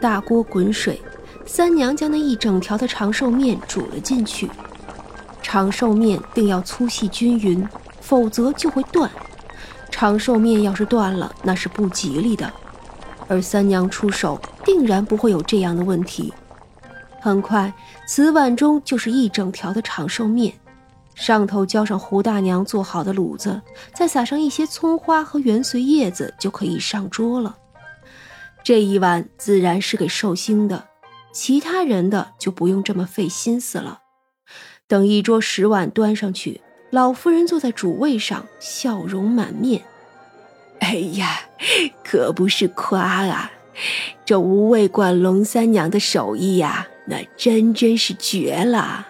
大锅滚水，三娘将那一整条的长寿面煮了进去。长寿面定要粗细均匀，否则就会断。长寿面要是断了，那是不吉利的。而三娘出手，定然不会有这样的问题。很快，瓷碗中就是一整条的长寿面，上头浇上胡大娘做好的卤子，再撒上一些葱花和元髓叶子，就可以上桌了。这一碗自然是给寿星的，其他人的就不用这么费心思了。等一桌十碗端上去，老夫人坐在主位上，笑容满面。哎呀，可不是夸啊！这无畏馆龙三娘的手艺呀，那真真是绝了。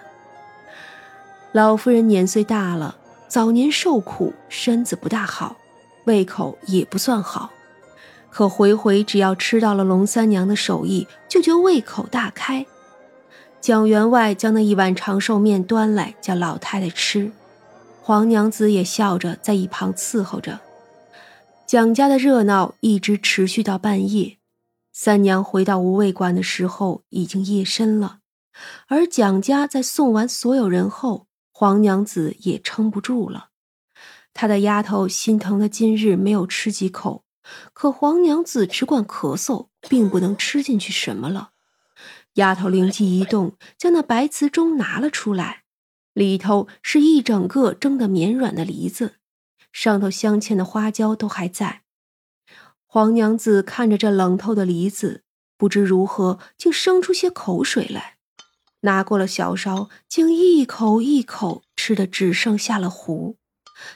老夫人年岁大了，早年受苦，身子不大好，胃口也不算好。可回回只要吃到了龙三娘的手艺，就觉胃口大开。蒋员外将那一碗长寿面端来，叫老太太吃。黄娘子也笑着在一旁伺候着。蒋家的热闹一直持续到半夜。三娘回到无味馆的时候，已经夜深了。而蒋家在送完所有人后，黄娘子也撑不住了。她的丫头心疼的今日没有吃几口，可黄娘子只管咳嗽，并不能吃进去什么了。丫头灵机一动，将那白瓷盅拿了出来，里头是一整个蒸得绵软的梨子，上头镶嵌的花椒都还在。黄娘子看着这冷透的梨子，不知如何，竟生出些口水来，拿过了小勺，竟一口一口吃的只剩下了糊，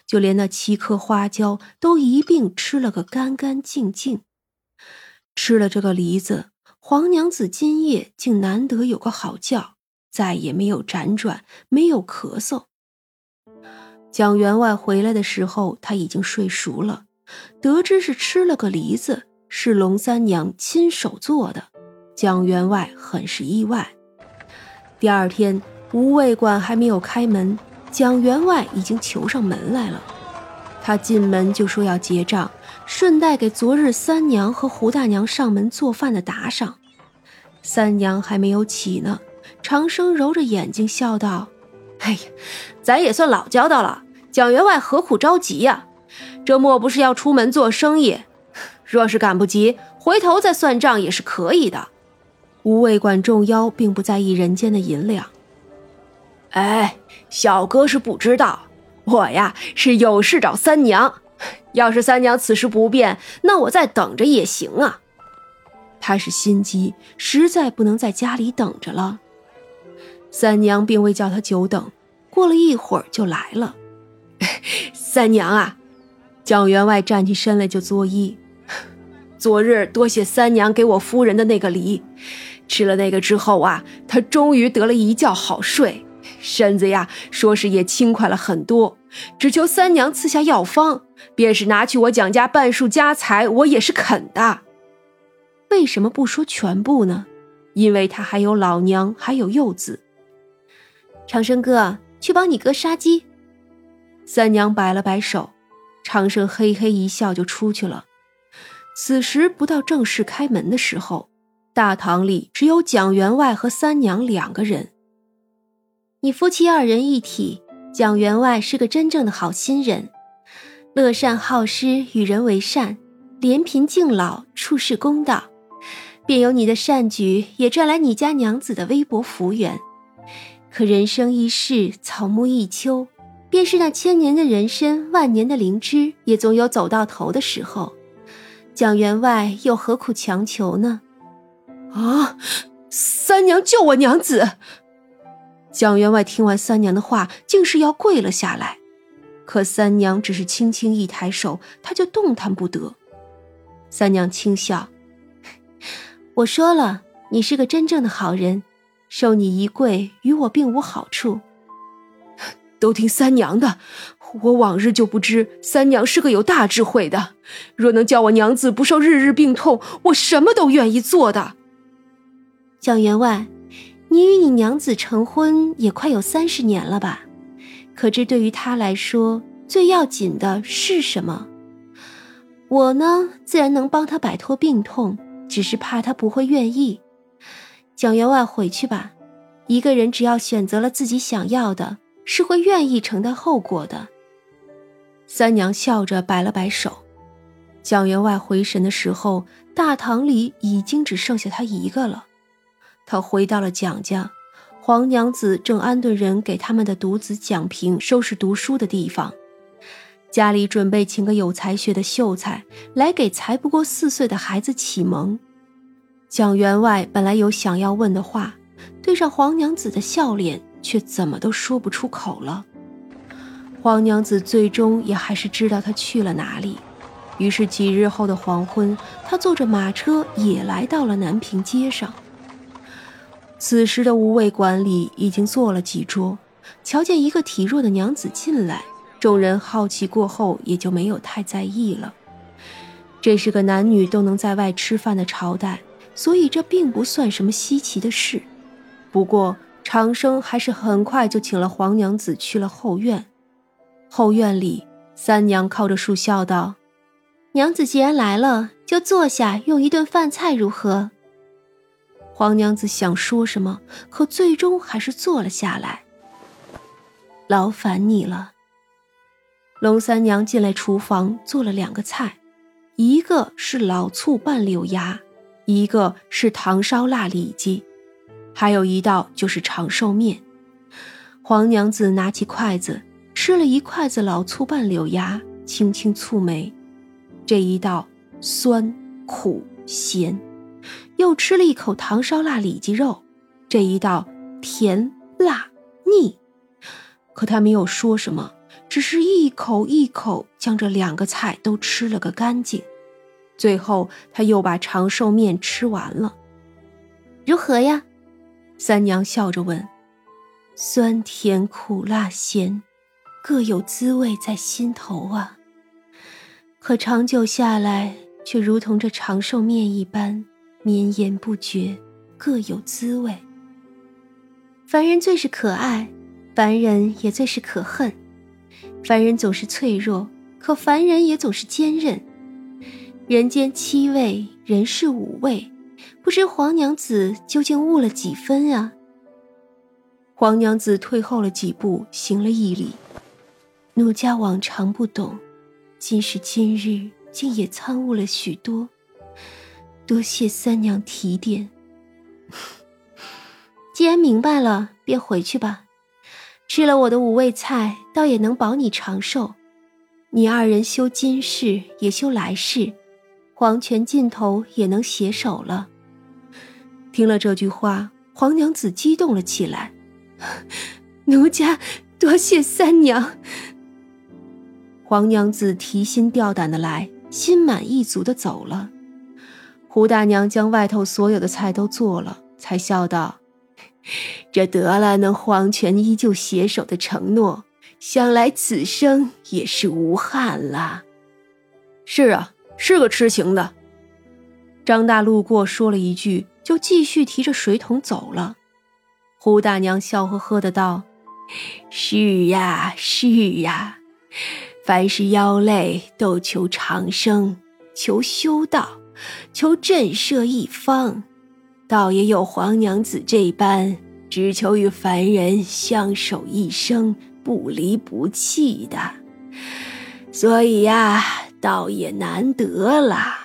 就连那七颗花椒都一并吃了个干干净净。吃了这个梨子。黄娘子今夜竟难得有个好觉，再也没有辗转，没有咳嗽。蒋员外回来的时候，他已经睡熟了，得知是吃了个梨子，是龙三娘亲手做的，蒋员外很是意外。第二天，无畏馆还没有开门，蒋员外已经求上门来了。他进门就说要结账。顺带给昨日三娘和胡大娘上门做饭的打赏。三娘还没有起呢，长生揉着眼睛笑道：“哎呀，咱也算老交道了。蒋员外何苦着急呀？这莫不是要出门做生意？若是赶不及，回头再算账也是可以的。”无畏管众妖并不在意人间的银两。哎，小哥是不知道，我呀是有事找三娘。要是三娘此时不便，那我再等着也行啊。他是心急，实在不能在家里等着了。三娘并未叫他久等，过了一会儿就来了。三娘啊，蒋员外站起身来就作揖。昨日多谢三娘给我夫人的那个梨，吃了那个之后啊，她终于得了一觉好睡，身子呀，说是也轻快了很多。只求三娘赐下药方，便是拿去我蒋家半数家财，我也是肯的。为什么不说全部呢？因为他还有老娘，还有幼子。长生哥，去帮你哥杀鸡。三娘摆了摆手，长生嘿嘿一笑就出去了。此时不到正式开门的时候，大堂里只有蒋员外和三娘两个人。你夫妻二人一体。蒋员外是个真正的好心人，乐善好施，与人为善，怜贫敬老，处事公道。便有你的善举，也赚来你家娘子的微薄福缘。可人生一世，草木一秋，便是那千年的人参，万年的灵芝，也总有走到头的时候。蒋员外又何苦强求呢？啊！三娘救我娘子！蒋员外听完三娘的话，竟是要跪了下来，可三娘只是轻轻一抬手，他就动弹不得。三娘轻笑：“ 我说了，你是个真正的好人，受你一跪，与我并无好处。都听三娘的，我往日就不知三娘是个有大智慧的。若能叫我娘子不受日日病痛，我什么都愿意做的。”蒋员外。你与你娘子成婚也快有三十年了吧？可知对于她来说，最要紧的是什么？我呢，自然能帮她摆脱病痛，只是怕他不会愿意。蒋员外，回去吧。一个人只要选择了自己想要的，是会愿意承担后果的。三娘笑着摆了摆手。蒋员外回神的时候，大堂里已经只剩下他一个了。他回到了蒋家，黄娘子正安顿人给他们的独子蒋平收拾读书的地方。家里准备请个有才学的秀才来给才不过四岁的孩子启蒙。蒋员外本来有想要问的话，对上黄娘子的笑脸，却怎么都说不出口了。黄娘子最终也还是知道他去了哪里。于是几日后的黄昏，他坐着马车也来到了南平街上。此时的无畏馆里已经坐了几桌，瞧见一个体弱的娘子进来，众人好奇过后也就没有太在意了。这是个男女都能在外吃饭的朝代，所以这并不算什么稀奇的事。不过长生还是很快就请了黄娘子去了后院。后院里，三娘靠着树笑道。娘子既然来了，就坐下用一顿饭菜如何？黄娘子想说什么，可最终还是坐了下来。劳烦你了。龙三娘进来厨房做了两个菜，一个是老醋拌柳芽，一个是糖烧腊里脊，还有一道就是长寿面。黄娘子拿起筷子吃了一筷子老醋拌柳芽，轻轻蹙眉。这一道酸苦咸，又吃了一口糖烧腊里脊肉，这一道甜辣腻，可他没有说什么，只是一口一口将这两个菜都吃了个干净。最后，他又把长寿面吃完了。如何呀？三娘笑着问。酸甜苦辣咸，各有滋味在心头啊。可长久下来，却如同这长寿面一般绵延不绝，各有滋味。凡人最是可爱，凡人也最是可恨。凡人总是脆弱，可凡人也总是坚韧。人间七味，人世五味，不知黄娘子究竟悟了几分啊？黄娘子退后了几步，行了一礼：“奴家往常不懂。”今时今日，竟也参悟了许多。多谢三娘提点。既然明白了，便回去吧。吃了我的五味菜，倒也能保你长寿。你二人修今世，也修来世，黄泉尽头也能携手了。听了这句话，黄娘子激动了起来。奴家多谢三娘。黄娘子提心吊胆的来，心满意足的走了。胡大娘将外头所有的菜都做了，才笑道：“这得了能黄泉依旧携手的承诺，想来此生也是无憾了。”是啊，是个痴情的。张大路过说了一句，就继续提着水桶走了。胡大娘笑呵呵的道：“是呀，是呀。”凡是妖类都求长生，求修道，求震慑一方，倒也有黄娘子这般只求与凡人相守一生，不离不弃的。所以呀，倒也难得了。